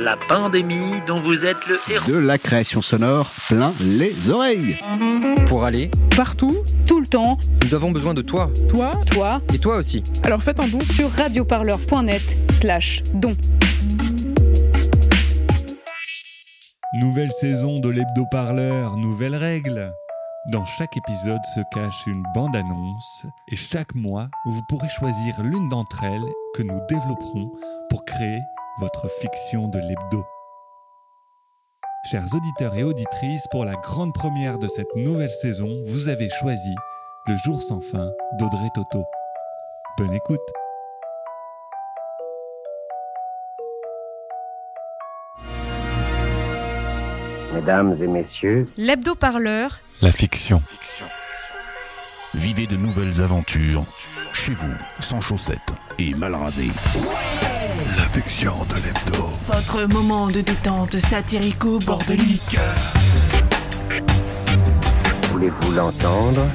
La pandémie dont vous êtes le héros. De la création sonore plein les oreilles. Pour aller, Partout, tout le temps, nous avons besoin de toi. toi. toi, Et toi aussi. Alors faites un don. sur radioparleur.net slash don. Nouvelle saison de l'hebdo-parleur, nouvelles règles. Dans chaque épisode se cache une bande-annonce et chaque mois, vous pourrez choisir l'une d'entre elles que nous développerons pour créer votre fiction de l'hebdo. Chers auditeurs et auditrices, pour la grande première de cette nouvelle saison, vous avez choisi Le jour sans fin d'Audrey Toto. Bonne écoute Mesdames et messieurs, L'hebdo-parleur, La fiction. Vivez de nouvelles aventures chez vous, sans chaussettes et mal rasé. La fiction de l'hebdo. Votre moment de détente satirico-bordelique. voulez-vous l'entendre?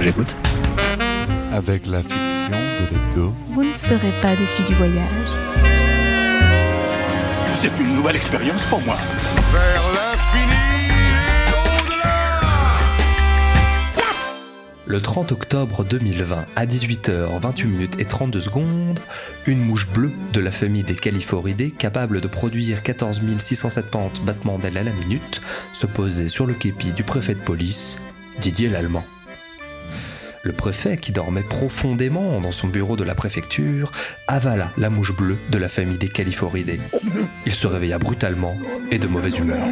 J'écoute. Avec la fiction de l'hebdo. Vous ne serez pas déçus du voyage. C'est une nouvelle expérience pour moi. Le 30 octobre 2020, à 18h28 minutes et 32 secondes, une mouche bleue de la famille des Califoridae, capable de produire 14 670 battements d'ailes à la minute, se posait sur le képi du préfet de police, Didier Lallemand. Le préfet, qui dormait profondément dans son bureau de la préfecture, avala la mouche bleue de la famille des Califoridae. Il se réveilla brutalement et de mauvaise humeur.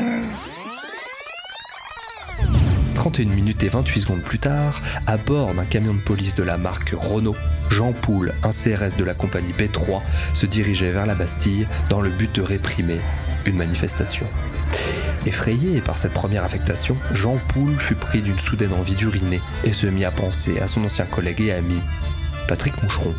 31 minutes et 28 secondes plus tard, à bord d'un camion de police de la marque Renault, Jean Poul, un CRS de la compagnie B3, se dirigeait vers la Bastille dans le but de réprimer une manifestation. Effrayé par cette première affectation, Jean Poul fut pris d'une soudaine envie d'uriner et se mit à penser à son ancien collègue et ami, Patrick Moucheron.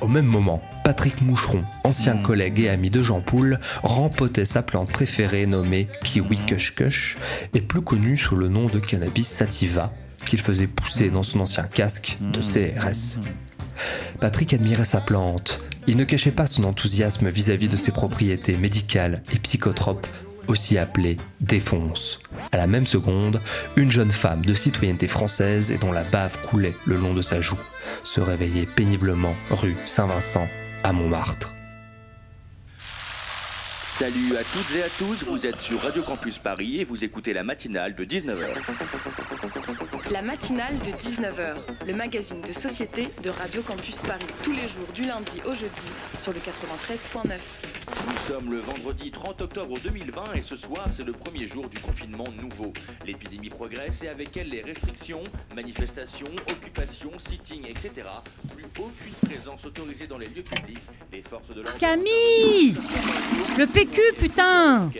Au même moment, Patrick Moucheron, ancien collègue et ami de Jean Poul, rempotait sa plante préférée nommée Kiwi Kush Kush, et plus connue sous le nom de cannabis sativa, qu'il faisait pousser dans son ancien casque de CRS. Patrick admirait sa plante. Il ne cachait pas son enthousiasme vis-à-vis de ses propriétés médicales et psychotropes, aussi appelées défonces. À la même seconde, une jeune femme de citoyenneté française et dont la bave coulait le long de sa joue se réveillait péniblement rue Saint-Vincent à Montmartre. Salut à toutes et à tous, vous êtes sur Radio Campus Paris et vous écoutez la matinale de 19h. La matinale de 19h, le magazine de société de Radio Campus Paris. Tous les jours, du lundi au jeudi, sur le 93.9. Nous sommes le vendredi 30 octobre 2020 et ce soir c'est le premier jour du confinement nouveau. L'épidémie progresse et avec elle les restrictions, manifestations, occupations, sittings, etc. Aucune présence autorisée dans les lieux publics. Les forces de l'ordre... Camille Le PQ, putain.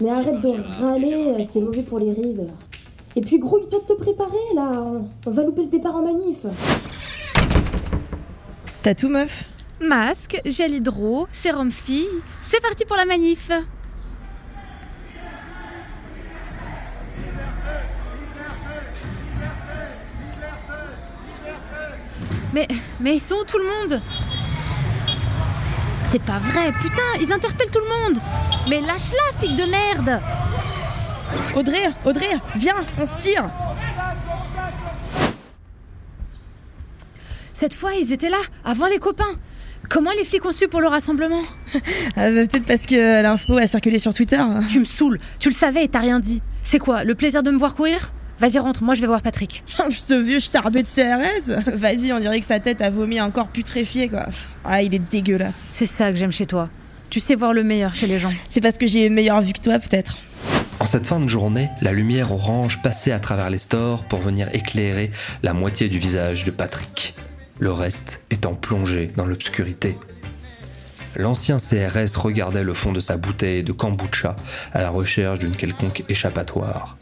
Mais arrête de râler, c'est mauvais pour les rides. Et puis grouille-toi de te préparer là, on va louper le départ en manif. T'as tout, meuf? Masque, gel hydro, sérum fille, c'est parti pour la manif Mais, mais ils sont où tout le monde? C'est pas vrai, putain, ils interpellent tout le monde. Mais lâche-la, flic de merde. Audrey, Audrey, viens, on se tire. Cette fois, ils étaient là, avant les copains. Comment les flics ont su pour le rassemblement? Ah, bah, Peut-être parce que l'info a circulé sur Twitter. Tu me saoules, tu le savais et t'as rien dit. C'est quoi, le plaisir de me voir courir? Vas-y, rentre, moi je vais voir Patrick. Ce vieux starbé de CRS Vas-y, on dirait que sa tête a vomi un corps putréfié, quoi. Ah, il est dégueulasse. C'est ça que j'aime chez toi. Tu sais voir le meilleur chez les gens. C'est parce que j'ai une meilleure vue que toi, peut-être. En cette fin de journée, la lumière orange passait à travers les stores pour venir éclairer la moitié du visage de Patrick, le reste étant plongé dans l'obscurité. L'ancien CRS regardait le fond de sa bouteille de kombucha à la recherche d'une quelconque échappatoire.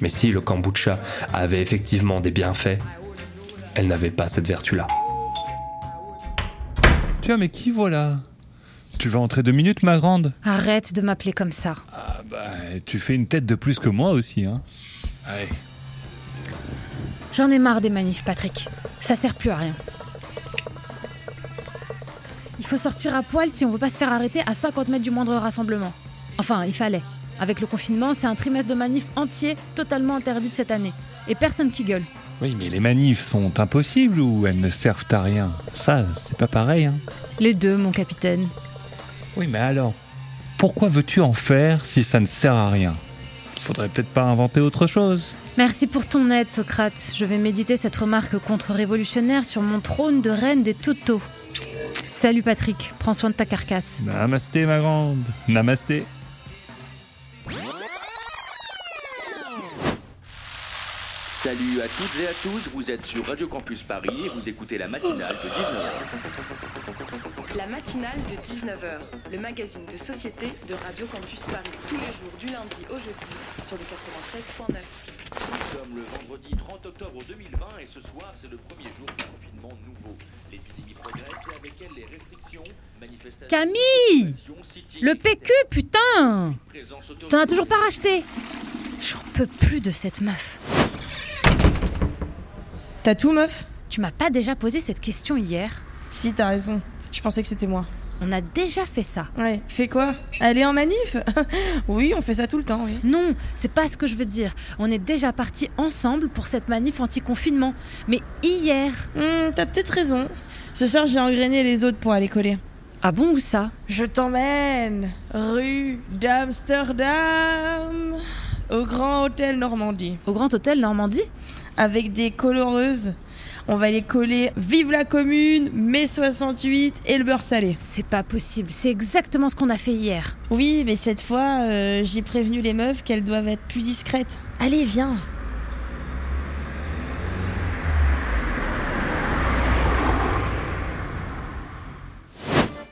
Mais si le kombucha avait effectivement des bienfaits, elle n'avait pas cette vertu-là. Tiens, mais qui voilà? Tu vas entrer deux minutes, ma grande Arrête de m'appeler comme ça. Ah bah, tu fais une tête de plus que moi aussi, hein. Allez. J'en ai marre des manifs, Patrick. Ça sert plus à rien. Il faut sortir à poil si on veut pas se faire arrêter à 50 mètres du moindre rassemblement. Enfin, il fallait. Avec le confinement, c'est un trimestre de manifs entier totalement interdit de cette année. Et personne qui gueule. Oui, mais les manifs sont impossibles ou elles ne servent à rien? Ça, c'est pas pareil, hein. Les deux, mon capitaine. Oui, mais alors, pourquoi veux-tu en faire si ça ne sert à rien? Faudrait peut-être pas inventer autre chose. Merci pour ton aide, Socrate. Je vais méditer cette remarque contre-révolutionnaire sur mon trône de reine des Toto. Salut Patrick, prends soin de ta carcasse. Namasté, ma grande. Namasté. Salut à toutes et à tous, vous êtes sur Radio Campus Paris et vous écoutez la matinale de 19h. La matinale de 19h, le magazine de société de Radio Campus Paris, tous les jours du lundi au jeudi sur le 93.9. Nous sommes le vendredi 30 octobre 2020 et ce soir c'est le premier jour du confinement nouveau. L'épidémie progresse et avec elle les restrictions, manifestations... Camille Le PQ, putain T'en as toujours pas racheté J'en peux plus de cette meuf. T'as tout, meuf Tu m'as pas déjà posé cette question hier Si, t'as raison. Je pensais que c'était moi. On a déjà fait ça. Ouais, fait quoi Aller en manif Oui, on fait ça tout le temps, oui. Non, c'est pas ce que je veux dire. On est déjà partis ensemble pour cette manif anti-confinement. Mais hier. Hmm, T'as peut-être raison. Ce soir, j'ai engrainé les autres pour aller coller. Ah bon, où ça? Je t'emmène rue d'Amsterdam au Grand Hôtel Normandie. Au Grand Hôtel Normandie? Avec des coloreuses. On va les coller Vive la commune, mai 68 et le beurre salé. C'est pas possible, c'est exactement ce qu'on a fait hier. Oui, mais cette fois, euh, j'ai prévenu les meufs qu'elles doivent être plus discrètes. Allez, viens.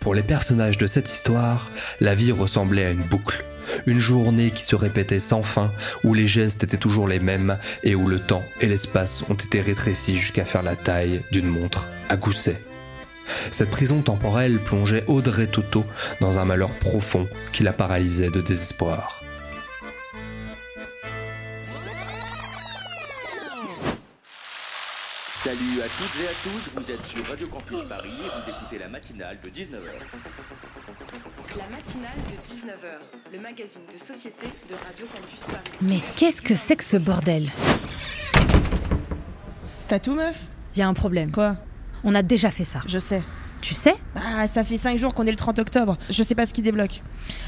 Pour les personnages de cette histoire, la vie ressemblait à une boucle. Une journée qui se répétait sans fin, où les gestes étaient toujours les mêmes et où le temps et l'espace ont été rétrécis jusqu'à faire la taille d'une montre à gousset. Cette prison temporelle plongeait Audrey Toto dans un malheur profond qui la paralysait de désespoir. Salut à toutes et à tous, vous êtes sur Radio Campus Paris et vous écoutez la matinale de 19h. La matinale de 19h, le magazine de société de Radio Campus Paris. Mais qu'est-ce que c'est que ce bordel? T'as tout, meuf? Y a un problème. Quoi? On a déjà fait ça. Je sais. Tu sais? Ah, ça fait 5 jours qu'on est le 30 octobre. Je sais pas ce qui débloque.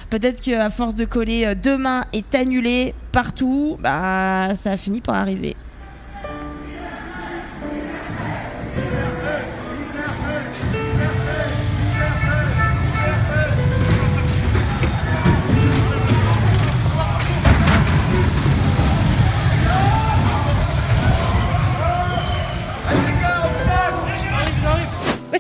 Peut-être qu'à force de coller euh, demain est annulé partout, bah ça a fini par arriver.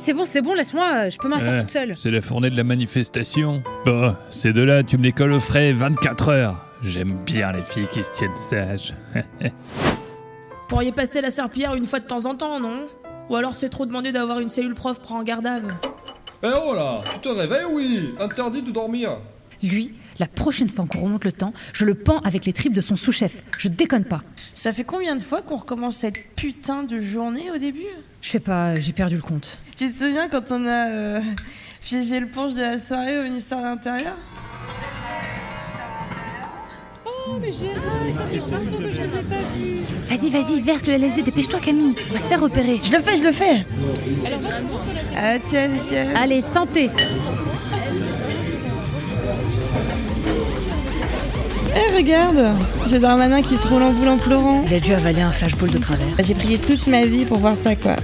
C'est bon, c'est bon, laisse-moi, je peux m'asseoir Euh, toute seule. C'est la fournée de la manifestation. Bon, ces deux-là, tu me les colles au frais 24 heures. J'aime bien les filles qui se tiennent sages. Pourriez passer la serpillière une fois de temps en temps, non? Ou alors c'est trop demandé d'avoir une cellule prof prend en garde à vue. Eh oh là Tu te réveilles, oui Interdit de dormir Lui, la prochaine fois qu'on remonte le temps, je le pends avec les tripes de son sous-chef. Je déconne pas. Ça fait combien de fois qu'on recommence cette putain de journée au début? Je sais pas, j'ai perdu le compte. Tu te souviens quand on a euh, piégé le punch de la soirée au ministère de l'Intérieur? Oh, mais Gérard, ça fait 20 ans que je les ai pas vus. Vas-y, vas-y, verse le LSD, dépêche-toi Camille. On va se faire repérer. Je le fais, je le fais Alors, Ah tiens, tiens Allez, santé Eh regarde C'est Darmanin qui se roule en boule en pleurant. Il a dû avaler un flashball de travers. J'ai prié toute ma vie pour voir ça quoi.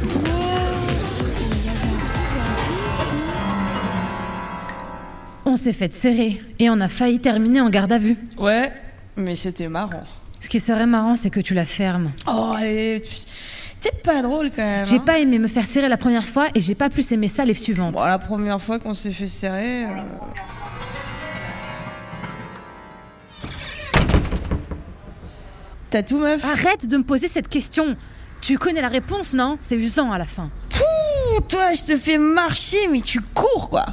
On s'est fait serrer et on a failli terminer en garde à vue. Ouais, mais c'était marrant. Ce qui serait marrant, c'est que tu la fermes. Oh allez, T'es pas drôle quand même. J'ai hein. pas aimé me faire serrer la première fois et j'ai pas plus aimé ça les suivantes. Bon, la première fois qu'on s'est fait serrer. euh, T'as tout, meuf? Arrête de me poser cette question. Tu connais la réponse, non? C'est usant à la fin. Pouh, toi, je te fais marcher, mais tu cours, quoi.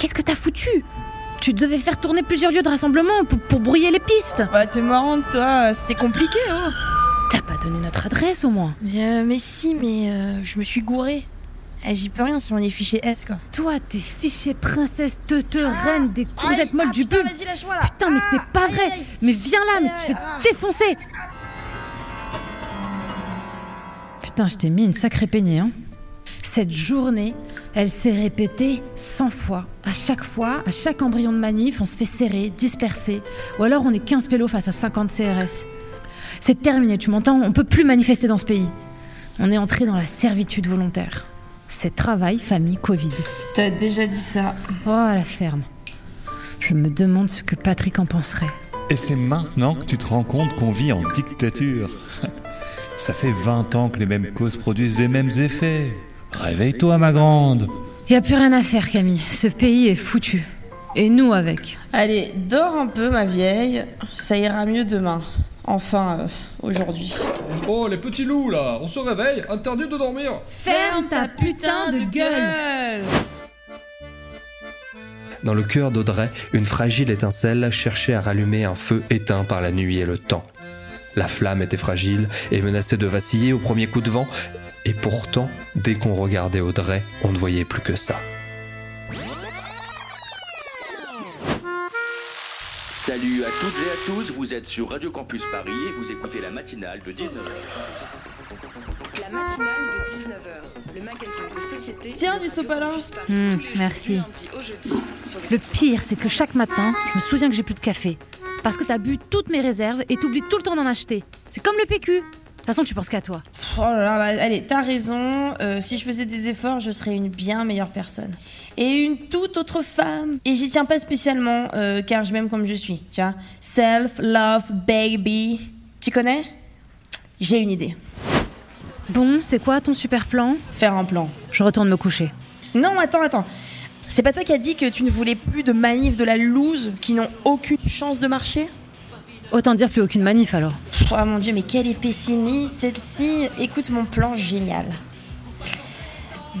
Mais qu'est-ce que t'as foutu? Tu devais faire tourner plusieurs lieux de rassemblement pour, pour brouiller les pistes. Bah, t'es marrante, toi. C'était compliqué, hein. T'as pas donné notre adresse au moins. Mais, euh, mais si, mais euh, je me suis gourée. Eh, J'y peux rien si on est fiché S, quoi. Toi, t'es fiché princesse, teute, reine des courgettes molles ah, du putain, pub. vas-y, lâche-moi, là. Putain, mais c'est pas aïe, vrai. aïe. Mais viens là, mais Aïe, tu fais aïe, ah. défoncer. Putain, je t'ai mis une sacrée peignée, hein. Cette journée, elle s'est répétée 100 fois. À chaque fois, à chaque embryon de manif, on se fait serrer, disperser. Ou alors on est 15 pélos face à 50 CRS. C'est terminé, tu m'entends? On peut plus manifester dans ce pays. On est entré dans la servitude volontaire. C'est travail, famille, Covid. T'as déjà dit ça. Oh, la ferme. Je me demande ce que Patrick en penserait. Et c'est maintenant que tu te rends compte qu'on vit en dictature. Ça fait 20 ans que les mêmes causes produisent les mêmes effets. Réveille-toi, ma grande. Y a plus rien à faire, Camille. Ce pays est foutu. Et nous avec. Allez, dors un peu, ma vieille. Ça ira mieux demain. Enfin, euh, aujourd'hui. Oh, les petits loups là, on se réveille, interdit de dormir. Ferme ta putain de gueule Dans le cœur d'Audrey, une fragile étincelle cherchait à rallumer un feu éteint par la nuit et le temps. La flamme était fragile et menaçait de vaciller au premier coup de vent, et pourtant, dès qu'on regardait Audrey, on ne voyait plus que ça. Salut à toutes et à tous, vous êtes sur Radio Campus Paris et vous écoutez la matinale de 19h. La matinale de 19h, le magazine de société. Tiens, du sopalin. Hmm, merci. Le pire, c'est que chaque matin, je me souviens que j'ai plus de café. Parce que t'as bu toutes mes réserves et t'oublies tout le temps d'en acheter. C'est comme le PQ. De toute façon, tu penses qu'à toi. Oh là là, bah, allez, t'as raison. Euh, si je faisais des efforts, je serais une bien meilleure personne. Et une toute autre femme. Et j'y tiens pas spécialement, euh, car je m'aime comme je suis. Tu vois Self, love, baby. Tu connais? J'ai une idée. Bon, c'est quoi ton super plan? Faire un plan. Je retourne me coucher. Non, attends, attends. C'est pas toi qui as dit que tu ne voulais plus de manifs de la loose qui n'ont aucune chance de marcher? Autant dire plus aucune manif alors. Oh mon dieu, mais quelle est pessimiste celle-ci Écoute mon plan génial.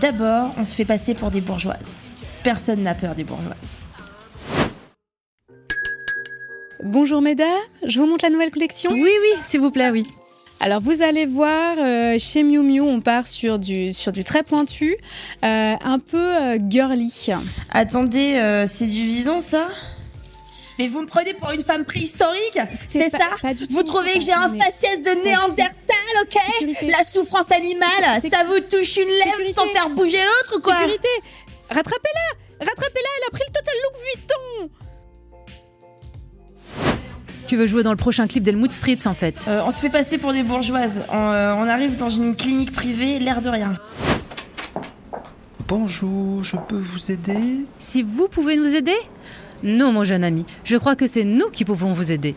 D'abord, on se fait passer pour des bourgeoises. Personne n'a peur des bourgeoises. Bonjour mesdames, je vous montre la nouvelle collection? Oui, oui, s'il vous plaît, oui. Alors vous allez voir, euh, chez Miu Miu, on part sur du, sur du très pointu, euh, un peu euh, girly. Attendez, euh, c'est du vison ça? Mais vous me prenez pour une femme préhistorique C'est ça pas du Vous tout, trouvez que j'ai un faciès de néandertal, ok Sécurité. La souffrance animale, ça vous touche une lèvre Sécurité. sans faire bouger l'autre ou quoi Sécurité Rattrapez-la Rattrapez-la, elle a pris le total look Vuitton Tu veux jouer dans le prochain clip d'Helmut Fritz en fait. Euh, On se fait passer pour des bourgeoises. On, euh, on arrive dans une clinique privée, l'air de rien. Bonjour, je peux vous aider? Si vous pouvez nous aider? Non, mon jeune ami. Je crois que c'est nous qui pouvons vous aider.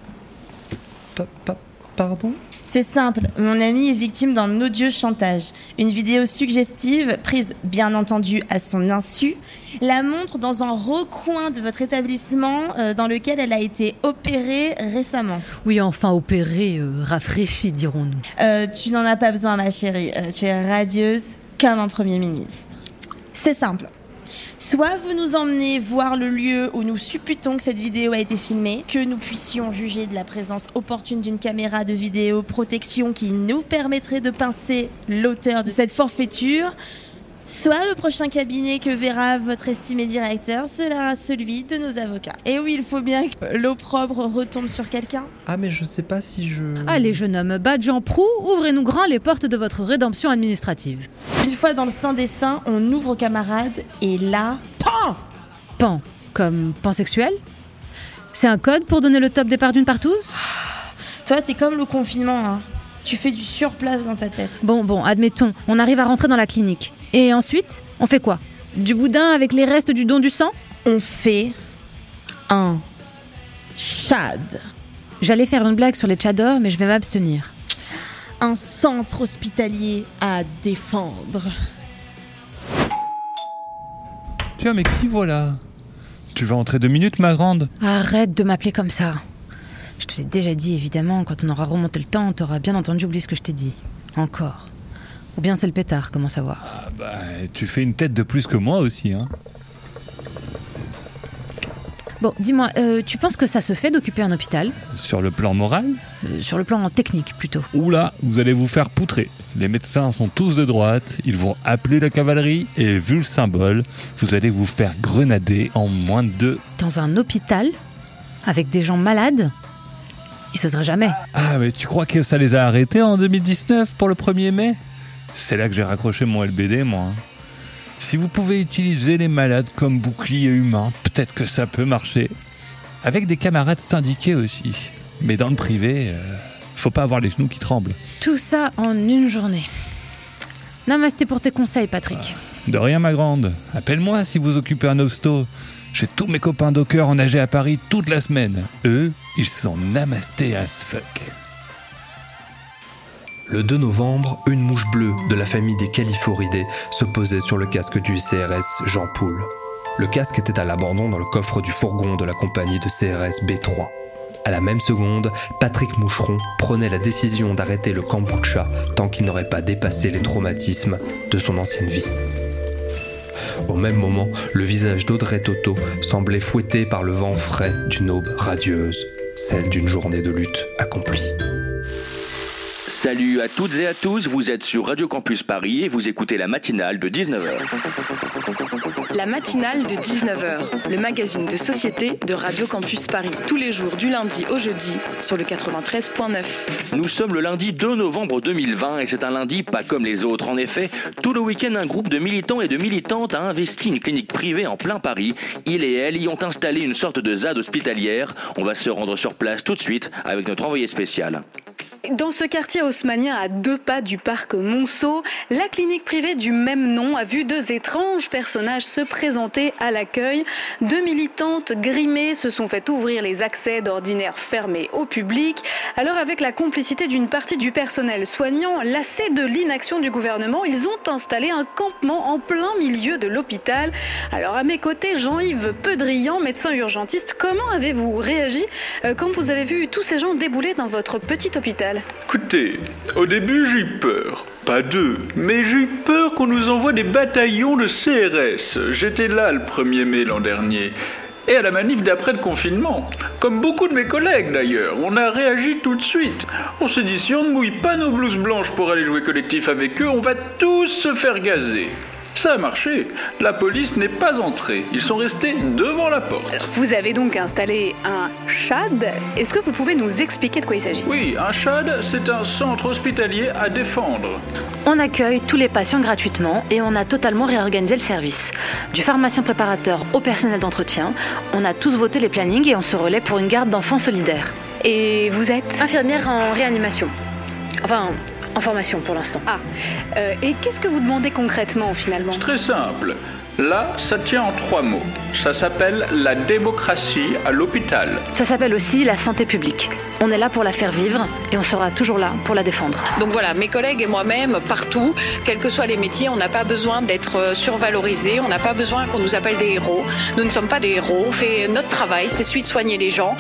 Pardon? C'est simple, mon ami est victime d'un odieux chantage. Une vidéo suggestive, prise bien entendu à son insu, la montre dans un recoin de votre établissement euh, dans lequel elle a été opérée récemment. Oui, enfin opéré, euh, rafraîchi, dirons-nous. Euh, tu n'en as pas besoin, ma chérie. Euh, tu es radieuse comme un Premier ministre. C'est simple. Soit vous nous emmenez voir le lieu où nous supputons que cette vidéo a été filmée, que nous puissions juger de la présence opportune d'une caméra de vidéo protection qui nous permettrait de pincer l'auteur de cette forfaiture, soit le prochain cabinet que verra votre estimé directeur sera celui de nos avocats. Et oui, il faut bien que l'opprobre retombe sur quelqu'un. Ah mais je sais pas si je... Allez, jeune homme, badge en proue, ouvrez-nous grand les portes de votre rédemption administrative. Une fois dans le sein des seins, on ouvre aux camarades et là, PAN Pan, comme pansexuel? C'est un code pour donner le top départ d'une partouze? Toi, t'es comme le confinement, hein. Tu fais du surplace dans ta tête. Bon, bon, admettons, on arrive à rentrer dans la clinique. Et ensuite, on fait quoi? Du boudin avec les restes du don du sang? On fait un chad. J'allais faire une blague sur les tchadors, mais je vais m'abstenir. un centre hospitalier à défendre. Tiens, mais qui voilà? Tu vas entrer deux minutes, ma grande Arrête de m'appeler comme ça. Je te l'ai déjà dit, évidemment, quand on aura remonté le temps, t'auras bien entendu oublier ce que je t'ai dit. Encore. Ou bien c'est le pétard, comment savoir? Ah bah, tu fais une tête de plus que moi aussi, hein. Bon, dis-moi, euh, tu penses que ça se fait d'occuper un hôpital? Sur le plan moral? Euh, Sur le plan technique, plutôt. Oula, vous allez vous faire poutrer. Les médecins sont tous de droite, ils vont appeler la cavalerie et vu le symbole, vous allez vous faire grenader en moins de deux. Dans un hôpital Avec des gens malades Ils s'oseraient jamais. Ah, mais tu crois que ça les a arrêtés en 2019 pour le 1er mai? C'est là que j'ai raccroché mon LBD, moi. hein. Si vous pouvez utiliser les malades comme bouclier humain, peut-être que ça peut marcher. Avec des camarades syndiqués aussi. Mais dans le privé, euh, faut pas avoir les genoux qui tremblent. Tout ça en une journée. Namasté pour tes conseils, Patrick. De rien, ma grande. Appelle-moi si vous occupez un hosto. J'ai tous mes copains dockers en nager à Paris toute la semaine. Eux, ils sont namastés as fuck. Le 2 novembre, une mouche bleue de la famille des Califoridae se posait sur le casque du CRS Jean Poul. Le casque était à l'abandon dans le coffre du fourgon de la compagnie de CRS B3. À la même seconde, Patrick Moucheron prenait la décision d'arrêter le kombucha tant qu'il n'aurait pas dépassé les traumatismes de son ancienne vie. Au même moment, le visage d'Audrey Toto semblait fouetté par le vent frais d'une aube radieuse, celle d'une journée de lutte accomplie. Salut à toutes et à tous, vous êtes sur Radio Campus Paris et vous écoutez la matinale de 19h. La matinale de 19h, le magazine de société de Radio Campus Paris, tous les jours du lundi au jeudi sur le 93.9. Nous sommes le lundi 2 novembre 2020 et c'est un lundi pas comme les autres. En effet, tout le week-end, un groupe de militants et de militantes a investi une clinique privée en plein Paris. Ils et elles y ont installé une sorte de ZAD hospitalière. On va se rendre sur place tout de suite avec notre envoyé spécial. Dans ce quartier haussmanien à deux pas du parc Monceau, la clinique privée du même nom a vu deux étranges personnages se présenter à l'accueil. Deux militantes grimées se sont fait ouvrir les accès d'ordinaire fermés au public. Alors avec la complicité d'une partie du personnel soignant, lassé de l'inaction du gouvernement, ils ont installé un campement en plein milieu de l'hôpital. Alors à mes côtés, Jean-Yves Pedrian, médecin urgentiste, comment avez-vous réagi euh, quand vous avez vu tous ces gens débouler dans votre petit hôpital? Écoutez, au début j'ai eu peur. Pas deux, mais j'ai eu peur qu'on nous envoie des bataillons de CRS. J'étais là le 1er mai l'an dernier. Et à la manif d'après le confinement. Comme beaucoup de mes collègues d'ailleurs, on a réagi tout de suite. On s'est dit si on ne mouille pas nos blouses blanches pour aller jouer collectif avec eux, on va tous se faire gazer. Ça a marché. La police n'est pas entrée. Ils sont restés devant la porte. Vous avez donc installé un CHAD. Est-ce que vous pouvez nous expliquer de quoi il s'agit? Oui, un CHAD, c'est un centre hospitalier à défendre. On accueille tous les patients gratuitement et on a totalement réorganisé le service. Du pharmacien préparateur au personnel d'entretien, on a tous voté les plannings et on se relaie pour une garde d'enfants solidaire. Et vous êtes? Infirmière en réanimation. Enfin, en formation pour l'instant. Ah, euh, et qu'est-ce que vous demandez concrètement finalement? Très simple. Là, ça tient en trois mots. Ça s'appelle la démocratie à l'hôpital. Ça s'appelle aussi la santé publique. On est là pour la faire vivre et on sera toujours là pour la défendre. Donc voilà, mes collègues et moi-même, partout, quels que soient les métiers, on n'a pas besoin d'être euh, survalorisés, on n'a pas besoin qu'on nous appelle des héros. Nous ne sommes pas des héros, on fait notre travail, c'est celui de soigner les gens.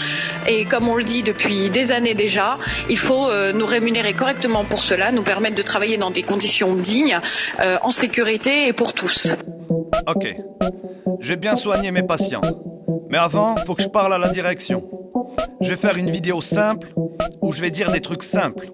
Et comme on le dit depuis des années déjà, il faut euh, nous rémunérer correctement pour cela, nous permettre de travailler dans des conditions dignes, euh, en sécurité et pour tous. Ok, je vais bien soigner mes patients. Mais avant, faut que je parle à la direction. Je vais faire une vidéo simple où je vais dire des trucs simples.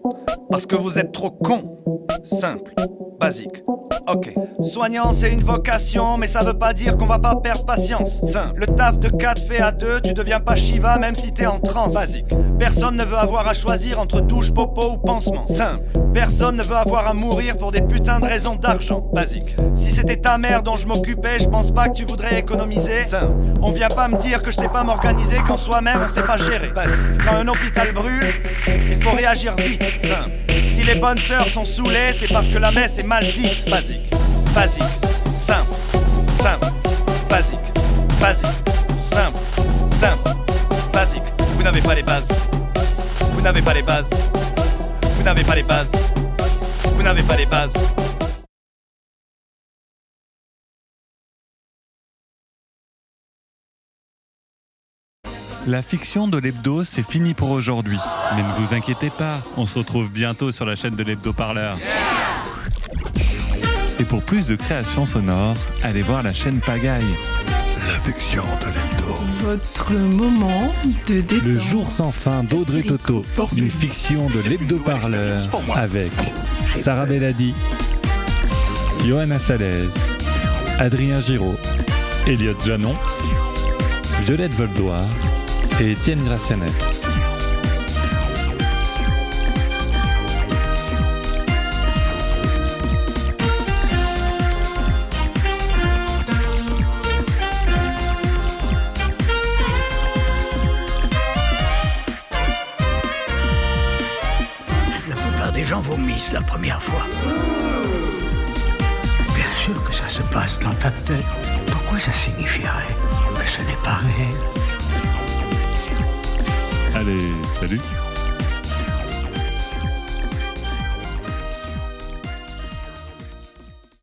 Parce que vous êtes trop cons. Simple, basique. Ok. Soignant, c'est une vocation, mais ça veut pas dire qu'on va pas perdre patience. Simple. Le taf de 4 fait à 2, tu deviens pas Shiva même si t'es en transe. Basique. Personne ne veut avoir à choisir entre douche, popo ou pansement. Simple. Personne ne veut avoir à mourir pour des putains de raisons d'argent. Basique. Si c'était ta mère dont je m'occupais, je pense pas que tu voudrais économiser. Simple. On vient pas me dire que je sais pas m'organiser quand soi-même on sait pas gérer. Basique. Quand un hôpital brûle, il faut réagir vite. Simple. Si les bonnes sœurs sont saoulées, c'est parce que la messe est mal dite. Basique. Basique. Simple. Simple. Basique. Basique. Simple. Simple. Basique. Vous n'avez pas les bases. Vous n'avez pas les bases. Vous n'avez pas les bases. Vous n'avez pas les bases. La fiction de l'hebdo, c'est fini pour aujourd'hui. Mais ne vous inquiétez pas, on se retrouve bientôt sur la chaîne de l'hebdo parleur. Et pour plus de créations sonores, allez voir la chaîne Pagaille. La fiction de l'hebdo. Votre moment de détente. Le jour sans fin d'Audrey Toto, une fiction de l'hebdo-parleur avec Sarah Belladi, Johanna Salez, Adrien Giraud, Elliot Janon, Violette Voldoir et Étienne Gracianet. Gens vomissent la première fois. Bien sûr que ça se passe dans ta tête. Pourquoi ça signifierait que ce n'est pas réel? Allez, salut